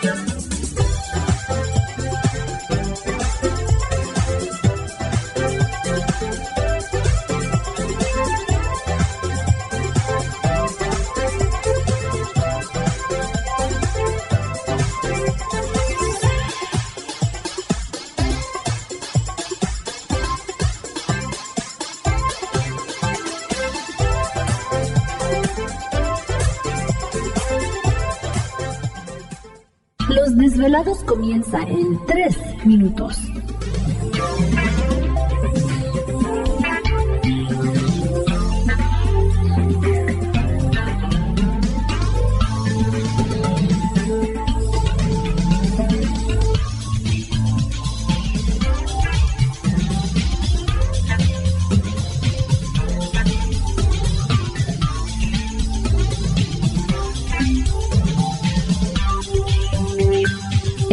Los desvelados comienza en 3 minutos.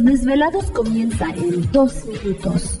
Los desvelados comienza en 2 minutos.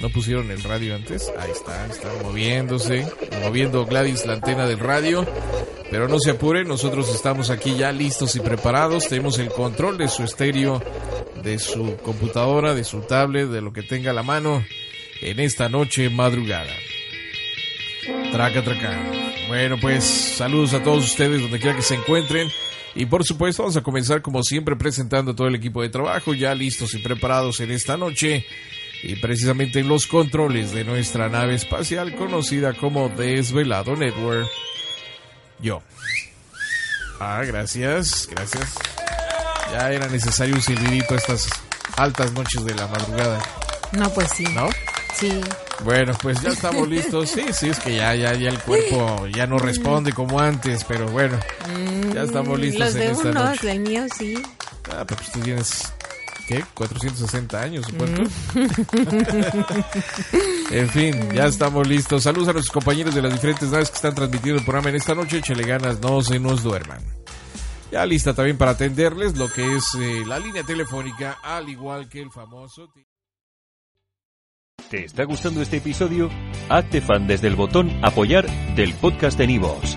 ¿No pusieron el radio antes? Ahí está, está moviéndose, moviendo Gladys la antena del radio. Pero no se apuren, nosotros estamos aquí ya listos y preparados. Tenemos el control de su estéreo, de su computadora, de su tablet, de lo que tenga la mano en esta noche madrugada. Traca, traca. Bueno, pues saludos a todos ustedes donde quiera que se encuentren. Y por supuesto vamos a comenzar como siempre presentando a todo el equipo de trabajo ya listos y preparados en esta noche y precisamente en los controles de nuestra nave espacial conocida como Desvelado Network. Yo. Ah, gracias, gracias. Ya era necesario un silbidito estas altas noches de la madrugada, No, pues sí. ¿no? Sí. Bueno, pues ya estamos listos. Sí, sí, es que ya, ya, ya el cuerpo ya no responde como antes, pero bueno, ya estamos listos Los en de esta unos, noche. el mío sí. Ah, pero pues tú tienes, ¿qué? 460 años, supongo. en fin, ya estamos listos. Saludos a nuestros compañeros de las diferentes naves que están transmitiendo el programa en esta noche. Échale ganas, no se nos duerman. Ya lista también para atenderles lo que es eh, la línea telefónica, al igual que el famoso... ¿Te está gustando este episodio? Hazte fan desde el botón Apoyar del podcast de Nivos.